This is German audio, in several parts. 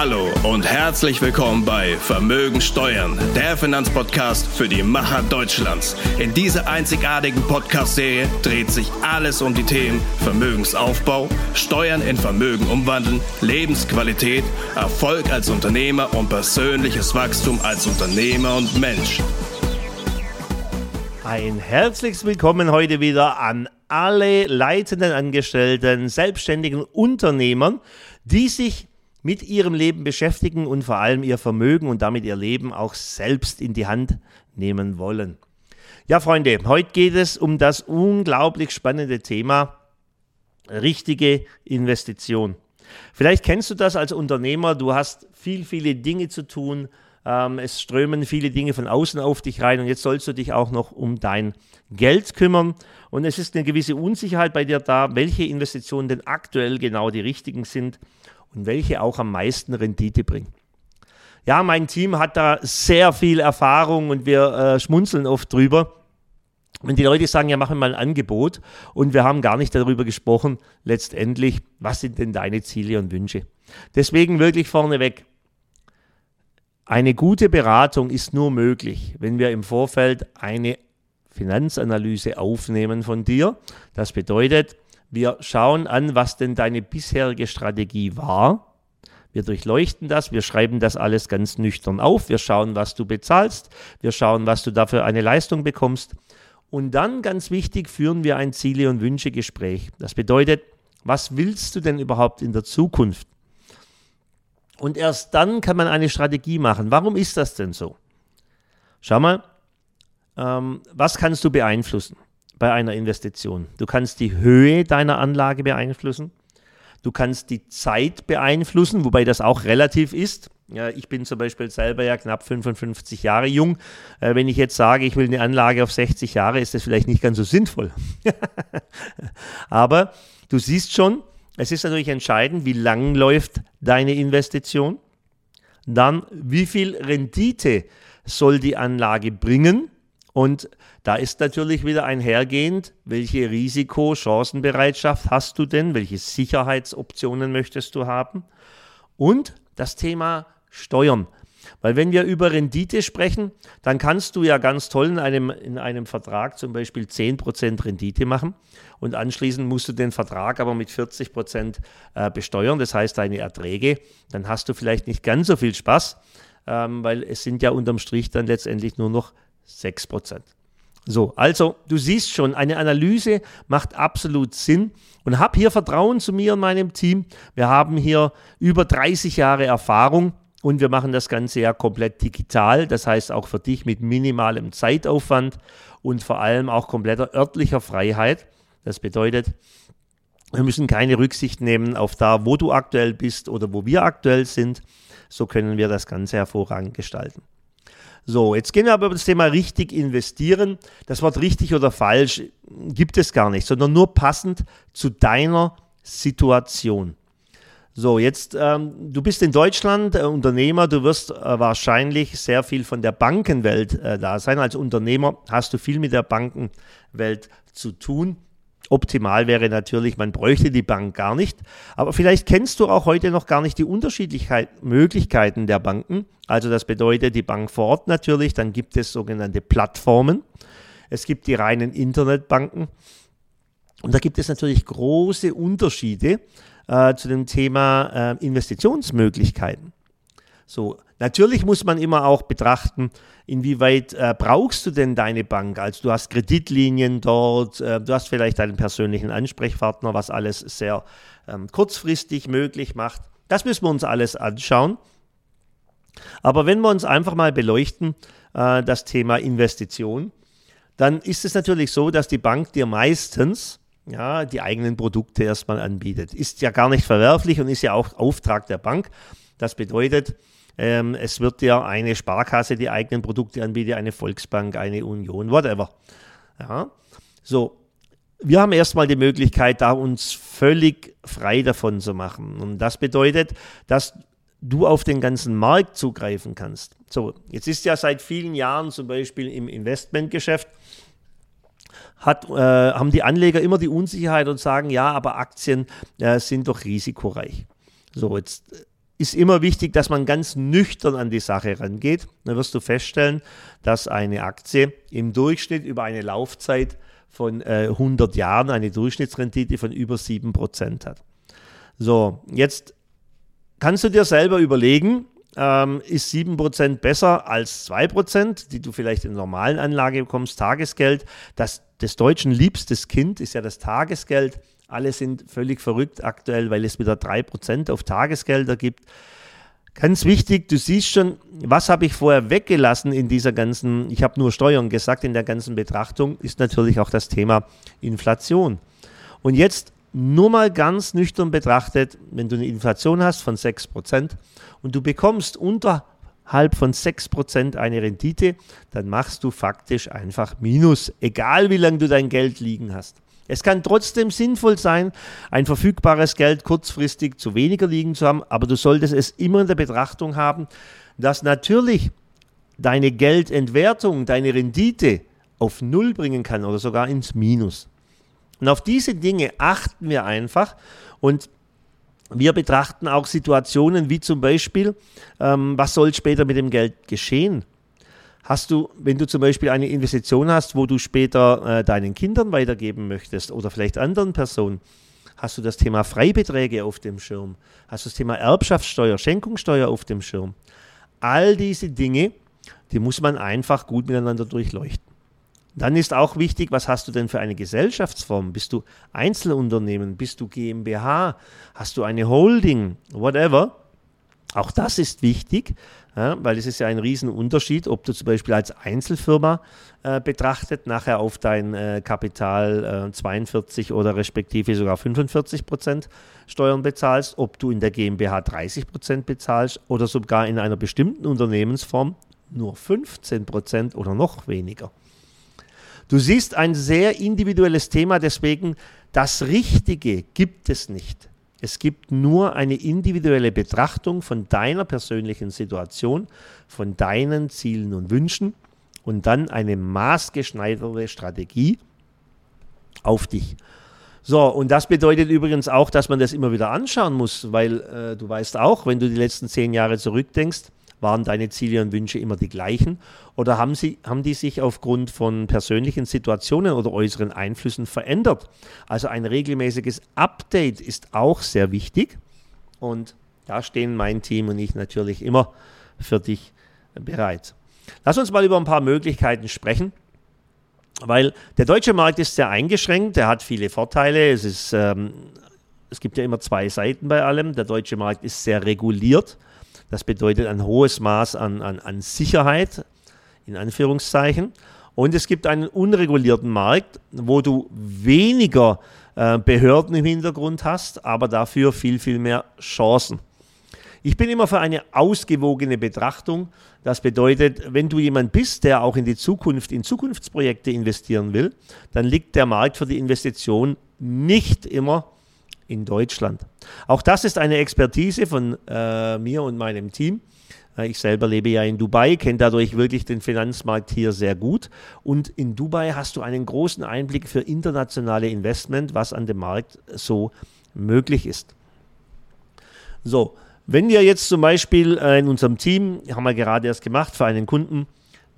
Hallo und herzlich willkommen bei Vermögen Steuern, der Finanzpodcast für die Macher Deutschlands. In dieser einzigartigen Podcast-Serie dreht sich alles um die Themen Vermögensaufbau, Steuern in Vermögen umwandeln, Lebensqualität, Erfolg als Unternehmer und persönliches Wachstum als Unternehmer und Mensch. Ein herzliches Willkommen heute wieder an alle leitenden Angestellten, selbstständigen Unternehmern, die sich mit ihrem Leben beschäftigen und vor allem ihr Vermögen und damit ihr Leben auch selbst in die Hand nehmen wollen. Ja, Freunde, heute geht es um das unglaublich spannende Thema richtige Investition. Vielleicht kennst du das als Unternehmer, du hast viel, viele Dinge zu tun, ähm, es strömen viele Dinge von außen auf dich rein und jetzt sollst du dich auch noch um dein Geld kümmern und es ist eine gewisse Unsicherheit bei dir da, welche Investitionen denn aktuell genau die richtigen sind und welche auch am meisten Rendite bringen. Ja, mein Team hat da sehr viel Erfahrung und wir äh, schmunzeln oft drüber. Wenn die Leute sagen, ja, machen wir mal ein Angebot und wir haben gar nicht darüber gesprochen, letztendlich, was sind denn deine Ziele und Wünsche. Deswegen wirklich vorneweg, eine gute Beratung ist nur möglich, wenn wir im Vorfeld eine Finanzanalyse aufnehmen von dir. Das bedeutet, wir schauen an, was denn deine bisherige Strategie war. Wir durchleuchten das, wir schreiben das alles ganz nüchtern auf, wir schauen, was du bezahlst, wir schauen, was du dafür eine Leistung bekommst. Und dann, ganz wichtig, führen wir ein Ziele- und Wünsche-Gespräch. Das bedeutet, was willst du denn überhaupt in der Zukunft? Und erst dann kann man eine Strategie machen. Warum ist das denn so? Schau mal, ähm, was kannst du beeinflussen? Bei einer Investition. Du kannst die Höhe deiner Anlage beeinflussen. Du kannst die Zeit beeinflussen, wobei das auch relativ ist. Ja, ich bin zum Beispiel selber ja knapp 55 Jahre jung. Äh, wenn ich jetzt sage, ich will eine Anlage auf 60 Jahre, ist das vielleicht nicht ganz so sinnvoll. Aber du siehst schon, es ist natürlich entscheidend, wie lang läuft deine Investition. Dann, wie viel Rendite soll die Anlage bringen? Und da ist natürlich wieder einhergehend, welche Risiko-Chancenbereitschaft hast du denn? Welche Sicherheitsoptionen möchtest du haben? Und das Thema Steuern. Weil wenn wir über Rendite sprechen, dann kannst du ja ganz toll in einem, in einem Vertrag zum Beispiel 10% Rendite machen und anschließend musst du den Vertrag aber mit 40% äh, besteuern, das heißt deine Erträge. Dann hast du vielleicht nicht ganz so viel Spaß, ähm, weil es sind ja unterm Strich dann letztendlich nur noch 6 So, also du siehst schon, eine Analyse macht absolut Sinn und hab hier Vertrauen zu mir und meinem Team. Wir haben hier über 30 Jahre Erfahrung und wir machen das Ganze ja komplett digital, das heißt auch für dich mit minimalem Zeitaufwand und vor allem auch kompletter örtlicher Freiheit. Das bedeutet, wir müssen keine Rücksicht nehmen auf da, wo du aktuell bist oder wo wir aktuell sind. So können wir das Ganze hervorragend gestalten. So, jetzt gehen wir aber über das Thema richtig investieren. Das Wort richtig oder falsch gibt es gar nicht, sondern nur passend zu deiner Situation. So, jetzt, ähm, du bist in Deutschland äh, Unternehmer, du wirst äh, wahrscheinlich sehr viel von der Bankenwelt äh, da sein. Als Unternehmer hast du viel mit der Bankenwelt zu tun. Optimal wäre natürlich, man bräuchte die Bank gar nicht. Aber vielleicht kennst du auch heute noch gar nicht die unterschiedlichen Möglichkeiten der Banken. Also das bedeutet die Bank vor Ort natürlich. Dann gibt es sogenannte Plattformen. Es gibt die reinen Internetbanken. Und da gibt es natürlich große Unterschiede äh, zu dem Thema äh, Investitionsmöglichkeiten. So, natürlich muss man immer auch betrachten, inwieweit äh, brauchst du denn deine Bank? Also du hast Kreditlinien dort, äh, du hast vielleicht einen persönlichen Ansprechpartner, was alles sehr ähm, kurzfristig möglich macht. Das müssen wir uns alles anschauen. Aber wenn wir uns einfach mal beleuchten, äh, das Thema Investition, dann ist es natürlich so, dass die Bank dir meistens ja, die eigenen Produkte erstmal anbietet. Ist ja gar nicht verwerflich und ist ja auch Auftrag der Bank. Das bedeutet, ähm, es wird ja eine Sparkasse die eigenen Produkte anbieten, eine Volksbank, eine Union, whatever. Ja, so. Wir haben erstmal die Möglichkeit, da uns völlig frei davon zu machen. Und das bedeutet, dass du auf den ganzen Markt zugreifen kannst. So, jetzt ist ja seit vielen Jahren zum Beispiel im Investmentgeschäft hat, äh, haben die Anleger immer die Unsicherheit und sagen, ja, aber Aktien äh, sind doch risikoreich. So, jetzt ist immer wichtig, dass man ganz nüchtern an die Sache rangeht. Dann wirst du feststellen, dass eine Aktie im Durchschnitt über eine Laufzeit von äh, 100 Jahren eine Durchschnittsrendite von über 7% hat. So, jetzt kannst du dir selber überlegen, ähm, ist 7% besser als 2%, die du vielleicht in normalen Anlage bekommst, Tagesgeld. Das des Deutschen liebstes Kind ist ja das Tagesgeld. Alle sind völlig verrückt aktuell, weil es wieder 3% auf Tagesgelder gibt. Ganz wichtig, du siehst schon, was habe ich vorher weggelassen in dieser ganzen, ich habe nur Steuern gesagt, in der ganzen Betrachtung, ist natürlich auch das Thema Inflation. Und jetzt nur mal ganz nüchtern betrachtet, wenn du eine Inflation hast von 6% und du bekommst unterhalb von 6% eine Rendite, dann machst du faktisch einfach Minus, egal wie lange du dein Geld liegen hast. Es kann trotzdem sinnvoll sein, ein verfügbares Geld kurzfristig zu weniger liegen zu haben, aber du solltest es immer in der Betrachtung haben, dass natürlich deine Geldentwertung, deine Rendite auf Null bringen kann oder sogar ins Minus. Und auf diese Dinge achten wir einfach und wir betrachten auch Situationen wie zum Beispiel, ähm, was soll später mit dem Geld geschehen? Hast du, wenn du zum Beispiel eine Investition hast, wo du später äh, deinen Kindern weitergeben möchtest oder vielleicht anderen Personen, hast du das Thema Freibeträge auf dem Schirm? Hast du das Thema Erbschaftssteuer, Schenkungssteuer auf dem Schirm? All diese Dinge, die muss man einfach gut miteinander durchleuchten. Dann ist auch wichtig, was hast du denn für eine Gesellschaftsform? Bist du Einzelunternehmen? Bist du GmbH? Hast du eine Holding? Whatever. Auch das ist wichtig, ja, weil es ist ja ein Riesenunterschied, ob du zum Beispiel als Einzelfirma äh, betrachtet nachher auf dein äh, Kapital äh, 42 oder respektive sogar 45 Prozent Steuern bezahlst, ob du in der GmbH 30 Prozent bezahlst oder sogar in einer bestimmten Unternehmensform nur 15 Prozent oder noch weniger. Du siehst ein sehr individuelles Thema, deswegen das Richtige gibt es nicht. Es gibt nur eine individuelle Betrachtung von deiner persönlichen Situation, von deinen Zielen und Wünschen und dann eine maßgeschneiderte Strategie auf dich. So, und das bedeutet übrigens auch, dass man das immer wieder anschauen muss, weil äh, du weißt auch, wenn du die letzten zehn Jahre zurückdenkst, waren deine Ziele und Wünsche immer die gleichen? Oder haben, sie, haben die sich aufgrund von persönlichen Situationen oder äußeren Einflüssen verändert? Also ein regelmäßiges Update ist auch sehr wichtig. Und da stehen mein Team und ich natürlich immer für dich bereit. Lass uns mal über ein paar Möglichkeiten sprechen. Weil der deutsche Markt ist sehr eingeschränkt, der hat viele Vorteile. Es, ist, ähm, es gibt ja immer zwei Seiten bei allem. Der deutsche Markt ist sehr reguliert. Das bedeutet ein hohes Maß an, an, an Sicherheit, in Anführungszeichen. Und es gibt einen unregulierten Markt, wo du weniger äh, Behörden im Hintergrund hast, aber dafür viel, viel mehr Chancen. Ich bin immer für eine ausgewogene Betrachtung. Das bedeutet, wenn du jemand bist, der auch in die Zukunft, in Zukunftsprojekte investieren will, dann liegt der Markt für die Investition nicht immer in Deutschland. Auch das ist eine Expertise von äh, mir und meinem Team. Äh, ich selber lebe ja in Dubai, kenne dadurch wirklich den Finanzmarkt hier sehr gut. Und in Dubai hast du einen großen Einblick für internationale Investment, was an dem Markt so möglich ist. So, wenn wir jetzt zum Beispiel äh, in unserem Team, haben wir gerade erst gemacht für einen Kunden,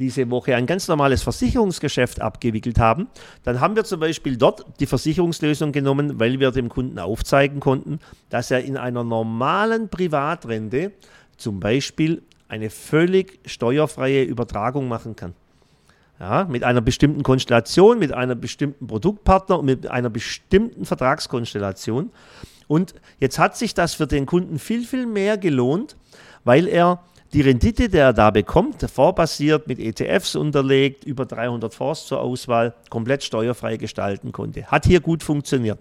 diese Woche ein ganz normales Versicherungsgeschäft abgewickelt haben, dann haben wir zum Beispiel dort die Versicherungslösung genommen, weil wir dem Kunden aufzeigen konnten, dass er in einer normalen Privatrente zum Beispiel eine völlig steuerfreie Übertragung machen kann. Ja, mit einer bestimmten Konstellation, mit einem bestimmten Produktpartner und mit einer bestimmten Vertragskonstellation. Und jetzt hat sich das für den Kunden viel, viel mehr gelohnt, weil er die Rendite, die er da bekommt, vorbasiert mit ETFs unterlegt, über 300 Fonds zur Auswahl, komplett steuerfrei gestalten konnte. Hat hier gut funktioniert.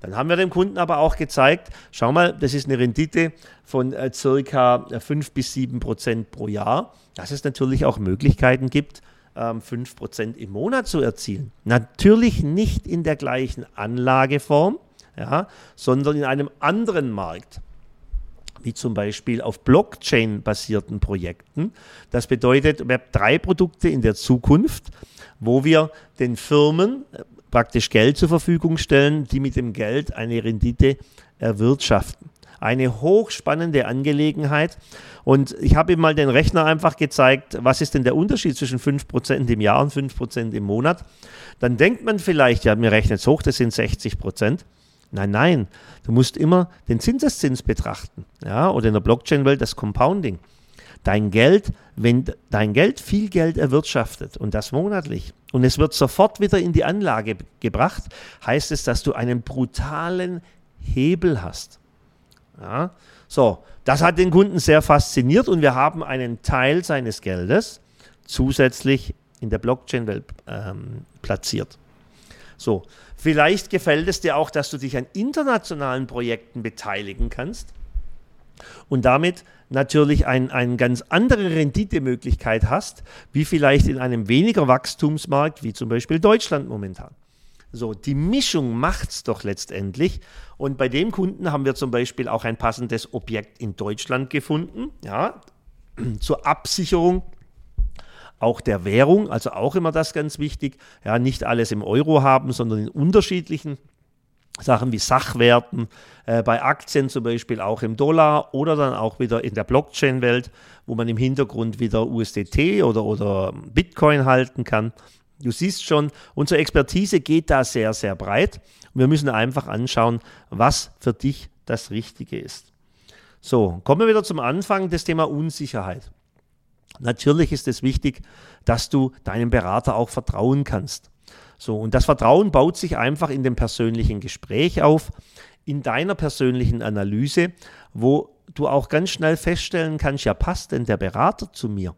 Dann haben wir dem Kunden aber auch gezeigt, schau mal, das ist eine Rendite von äh, circa 5 bis 7 Prozent pro Jahr, dass es natürlich auch Möglichkeiten gibt, ähm, 5 Prozent im Monat zu erzielen. Natürlich nicht in der gleichen Anlageform, ja, sondern in einem anderen Markt wie zum Beispiel auf Blockchain-basierten Projekten. Das bedeutet Web3-Produkte in der Zukunft, wo wir den Firmen äh, praktisch Geld zur Verfügung stellen, die mit dem Geld eine Rendite erwirtschaften. eine hochspannende Angelegenheit. Und ich habe ihm mal den Rechner einfach gezeigt, was ist denn der Unterschied zwischen 5% im Jahr und 5% im Monat. Dann denkt man vielleicht, ja, mir rechnet es hoch, das sind 60%. Nein, nein, du musst immer den Zinseszins betrachten. Ja, oder in der Blockchain-Welt das Compounding. Dein Geld, wenn dein Geld viel Geld erwirtschaftet und das monatlich und es wird sofort wieder in die Anlage gebracht, heißt es, dass du einen brutalen Hebel hast. Ja, so, das hat den Kunden sehr fasziniert und wir haben einen Teil seines Geldes zusätzlich in der Blockchain-Welt ähm, platziert. So, vielleicht gefällt es dir auch, dass du dich an internationalen Projekten beteiligen kannst und damit natürlich eine ein ganz andere Renditemöglichkeit hast, wie vielleicht in einem weniger Wachstumsmarkt, wie zum Beispiel Deutschland momentan. So, die Mischung macht es doch letztendlich. Und bei dem Kunden haben wir zum Beispiel auch ein passendes Objekt in Deutschland gefunden, ja, zur Absicherung auch der Währung, also auch immer das ganz wichtig, ja, nicht alles im Euro haben, sondern in unterschiedlichen Sachen wie Sachwerten, äh, bei Aktien zum Beispiel auch im Dollar oder dann auch wieder in der Blockchain-Welt, wo man im Hintergrund wieder USDT oder, oder Bitcoin halten kann. Du siehst schon, unsere Expertise geht da sehr, sehr breit. wir müssen einfach anschauen, was für dich das Richtige ist. So, kommen wir wieder zum Anfang, das Thema Unsicherheit. Natürlich ist es wichtig, dass du deinem Berater auch vertrauen kannst. So, und das Vertrauen baut sich einfach in dem persönlichen Gespräch auf, in deiner persönlichen Analyse, wo du auch ganz schnell feststellen kannst, ja, passt denn der Berater zu mir?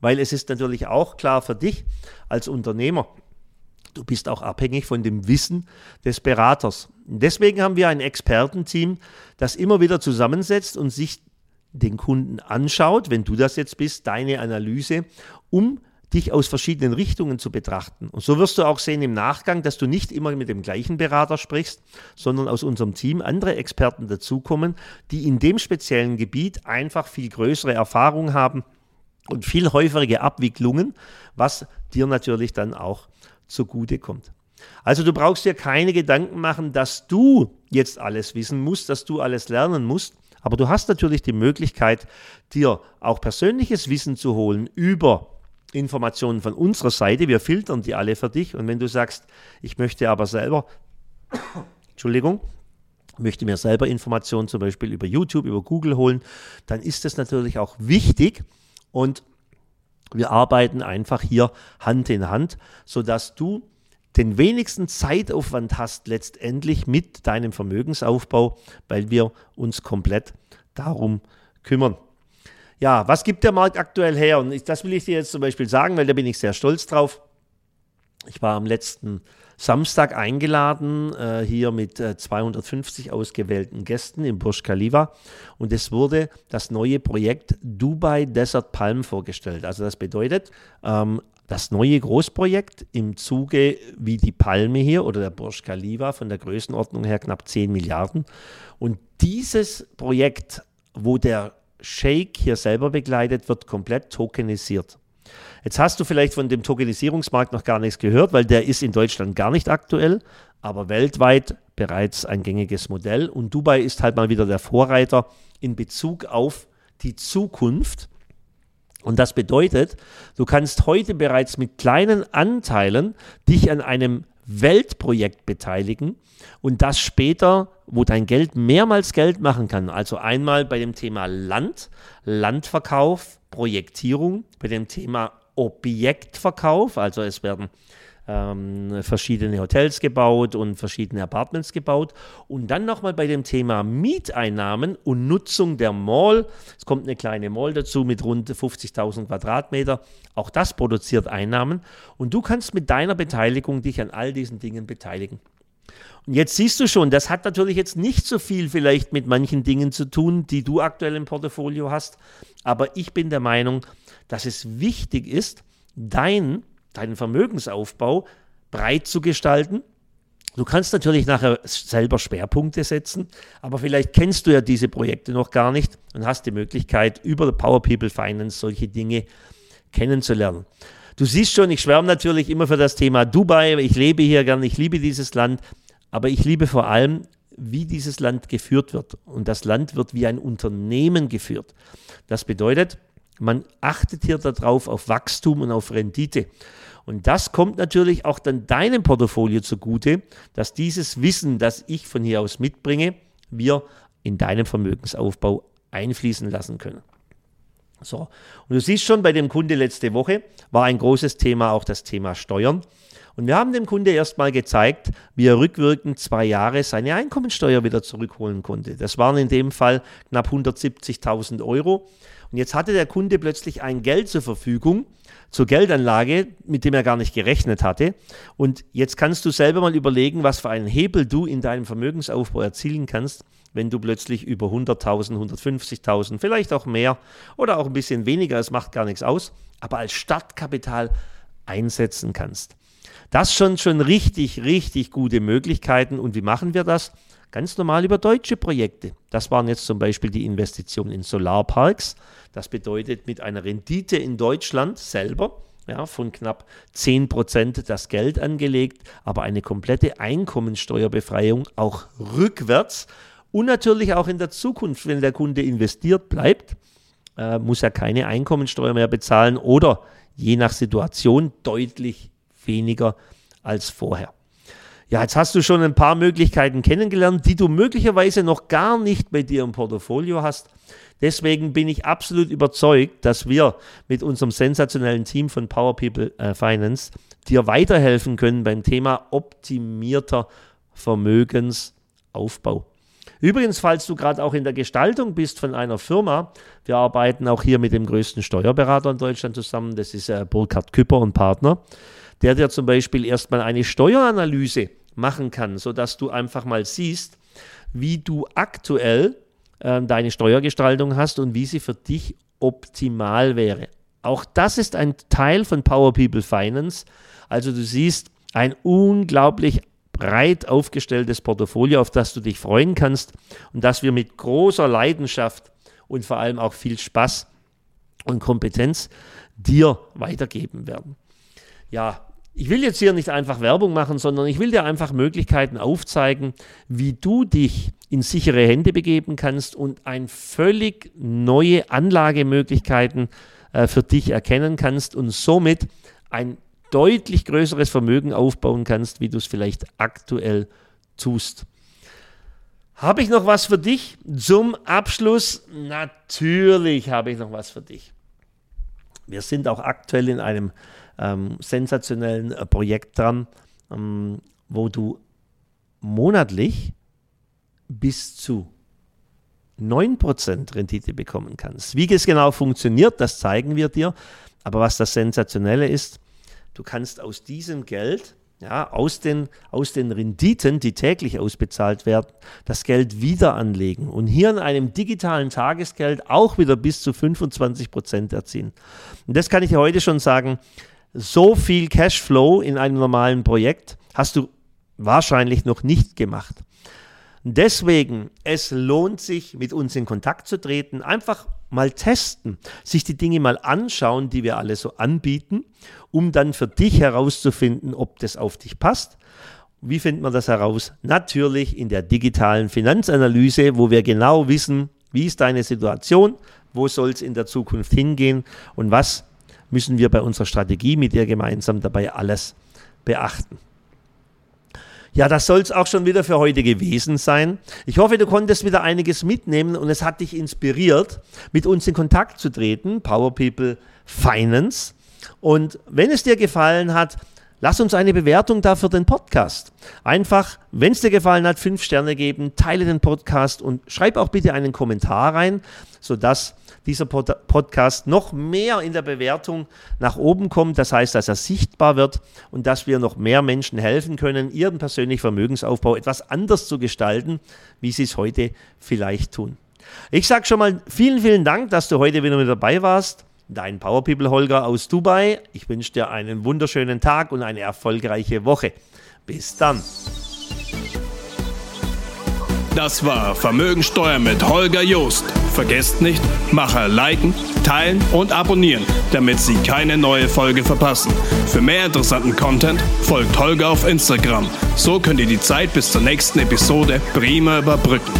Weil es ist natürlich auch klar für dich als Unternehmer, du bist auch abhängig von dem Wissen des Beraters. Deswegen haben wir ein Expertenteam, das immer wieder zusammensetzt und sich den Kunden anschaut, wenn du das jetzt bist, deine Analyse, um dich aus verschiedenen Richtungen zu betrachten. Und so wirst du auch sehen im Nachgang, dass du nicht immer mit dem gleichen Berater sprichst, sondern aus unserem Team andere Experten dazukommen, die in dem speziellen Gebiet einfach viel größere Erfahrung haben und viel häufigere Abwicklungen, was dir natürlich dann auch zugute kommt. Also du brauchst dir keine Gedanken machen, dass du jetzt alles wissen musst, dass du alles lernen musst, aber du hast natürlich die Möglichkeit, dir auch persönliches Wissen zu holen über Informationen von unserer Seite. Wir filtern die alle für dich. Und wenn du sagst, ich möchte aber selber, Entschuldigung, möchte mir selber Informationen zum Beispiel über YouTube, über Google holen, dann ist das natürlich auch wichtig. Und wir arbeiten einfach hier Hand in Hand, sodass du den wenigsten Zeitaufwand hast letztendlich mit deinem Vermögensaufbau, weil wir uns komplett darum kümmern. Ja, was gibt der Markt aktuell her? Und das will ich dir jetzt zum Beispiel sagen, weil da bin ich sehr stolz drauf. Ich war am letzten Samstag eingeladen, äh, hier mit äh, 250 ausgewählten Gästen im Burj Khalifa. Und es wurde das neue Projekt Dubai Desert Palm vorgestellt. Also das bedeutet, ähm, das neue Großprojekt im Zuge wie die Palme hier oder der Burj Khalifa von der Größenordnung her knapp 10 Milliarden. Und dieses Projekt, wo der Shake hier selber begleitet, wird komplett tokenisiert. Jetzt hast du vielleicht von dem Tokenisierungsmarkt noch gar nichts gehört, weil der ist in Deutschland gar nicht aktuell, aber weltweit bereits ein gängiges Modell. Und Dubai ist halt mal wieder der Vorreiter in Bezug auf die Zukunft. Und das bedeutet, du kannst heute bereits mit kleinen Anteilen dich an einem Weltprojekt beteiligen und das später, wo dein Geld mehrmals Geld machen kann. Also einmal bei dem Thema Land, Landverkauf, Projektierung, bei dem Thema Objektverkauf, also es werden ähm, verschiedene Hotels gebaut und verschiedene Apartments gebaut. Und dann nochmal bei dem Thema Mieteinnahmen und Nutzung der Mall. Es kommt eine kleine Mall dazu mit rund 50.000 Quadratmeter. Auch das produziert Einnahmen. Und du kannst mit deiner Beteiligung dich an all diesen Dingen beteiligen. Und jetzt siehst du schon, das hat natürlich jetzt nicht so viel vielleicht mit manchen Dingen zu tun, die du aktuell im Portfolio hast. Aber ich bin der Meinung, dass es wichtig ist, dein deinen Vermögensaufbau breit zu gestalten. Du kannst natürlich nachher selber Schwerpunkte setzen, aber vielleicht kennst du ja diese Projekte noch gar nicht und hast die Möglichkeit, über Power People Finance solche Dinge kennenzulernen. Du siehst schon, ich schwärme natürlich immer für das Thema Dubai. Ich lebe hier gern, ich liebe dieses Land, aber ich liebe vor allem, wie dieses Land geführt wird. Und das Land wird wie ein Unternehmen geführt. Das bedeutet, man achtet hier darauf auf Wachstum und auf Rendite. Und das kommt natürlich auch dann deinem Portfolio zugute, dass dieses Wissen, das ich von hier aus mitbringe, wir in deinem Vermögensaufbau einfließen lassen können. So, und du siehst schon, bei dem Kunde letzte Woche war ein großes Thema auch das Thema Steuern. Und wir haben dem Kunde erstmal gezeigt, wie er rückwirkend zwei Jahre seine Einkommensteuer wieder zurückholen konnte. Das waren in dem Fall knapp 170.000 Euro. Und jetzt hatte der Kunde plötzlich ein Geld zur Verfügung, zur Geldanlage, mit dem er gar nicht gerechnet hatte. Und jetzt kannst du selber mal überlegen, was für einen Hebel du in deinem Vermögensaufbau erzielen kannst, wenn du plötzlich über 100.000, 150.000, vielleicht auch mehr oder auch ein bisschen weniger, es macht gar nichts aus, aber als Startkapital einsetzen kannst. Das schon schon richtig, richtig gute Möglichkeiten. Und wie machen wir das? Ganz normal über deutsche Projekte. Das waren jetzt zum Beispiel die Investitionen in Solarparks. Das bedeutet mit einer Rendite in Deutschland selber ja, von knapp 10% das Geld angelegt, aber eine komplette Einkommensteuerbefreiung auch rückwärts und natürlich auch in der Zukunft, wenn der Kunde investiert bleibt, äh, muss er keine Einkommensteuer mehr bezahlen oder je nach Situation deutlich weniger als vorher. Ja, jetzt hast du schon ein paar Möglichkeiten kennengelernt, die du möglicherweise noch gar nicht bei dir im Portfolio hast. Deswegen bin ich absolut überzeugt, dass wir mit unserem sensationellen Team von Power People äh, Finance dir weiterhelfen können beim Thema optimierter Vermögensaufbau. Übrigens, falls du gerade auch in der Gestaltung bist von einer Firma, wir arbeiten auch hier mit dem größten Steuerberater in Deutschland zusammen, das ist äh, Burkhard Küpper und Partner, der dir zum Beispiel erstmal eine Steueranalyse machen kann, sodass du einfach mal siehst, wie du aktuell äh, deine Steuergestaltung hast und wie sie für dich optimal wäre. Auch das ist ein Teil von Power People Finance. Also du siehst ein unglaublich breit aufgestelltes Portfolio, auf das du dich freuen kannst und das wir mit großer Leidenschaft und vor allem auch viel Spaß und Kompetenz dir weitergeben werden. Ja, ich will jetzt hier nicht einfach Werbung machen, sondern ich will dir einfach Möglichkeiten aufzeigen, wie du dich in sichere Hände begeben kannst und ein völlig neue Anlagemöglichkeiten äh, für dich erkennen kannst und somit ein deutlich größeres Vermögen aufbauen kannst, wie du es vielleicht aktuell tust. Habe ich noch was für dich zum Abschluss? Natürlich habe ich noch was für dich. Wir sind auch aktuell in einem ähm, sensationellen äh, Projekt dran, ähm, wo du monatlich bis zu 9% Rendite bekommen kannst. Wie es genau funktioniert, das zeigen wir dir. Aber was das Sensationelle ist, du kannst aus diesem Geld, ja, aus den, aus den Renditen, die täglich ausbezahlt werden, das Geld wieder anlegen und hier in einem digitalen Tagesgeld auch wieder bis zu 25 Prozent erzielen. Und das kann ich dir heute schon sagen, so viel Cashflow in einem normalen Projekt hast du wahrscheinlich noch nicht gemacht. Deswegen, es lohnt sich, mit uns in Kontakt zu treten, einfach mal testen, sich die Dinge mal anschauen, die wir alle so anbieten, um dann für dich herauszufinden, ob das auf dich passt. Wie findet man das heraus? Natürlich in der digitalen Finanzanalyse, wo wir genau wissen, wie ist deine Situation, wo soll es in der Zukunft hingehen und was müssen wir bei unserer Strategie mit dir gemeinsam dabei alles beachten. Ja, das soll es auch schon wieder für heute gewesen sein. Ich hoffe, du konntest wieder einiges mitnehmen und es hat dich inspiriert, mit uns in Kontakt zu treten, Power People Finance. Und wenn es dir gefallen hat, Lass uns eine Bewertung da für den Podcast. Einfach, wenn es dir gefallen hat, fünf Sterne geben, teile den Podcast und schreib auch bitte einen Kommentar rein, sodass dieser Pod Podcast noch mehr in der Bewertung nach oben kommt. Das heißt, dass er sichtbar wird und dass wir noch mehr Menschen helfen können, ihren persönlichen Vermögensaufbau etwas anders zu gestalten, wie sie es heute vielleicht tun. Ich sage schon mal vielen, vielen Dank, dass du heute wieder mit dabei warst dein Power People Holger aus Dubai. Ich wünsche dir einen wunderschönen Tag und eine erfolgreiche Woche. Bis dann. Das war Vermögensteuer mit Holger Joost. Vergesst nicht, Macher liken, teilen und abonnieren, damit Sie keine neue Folge verpassen. Für mehr interessanten Content folgt Holger auf Instagram. So könnt ihr die Zeit bis zur nächsten Episode prima überbrücken.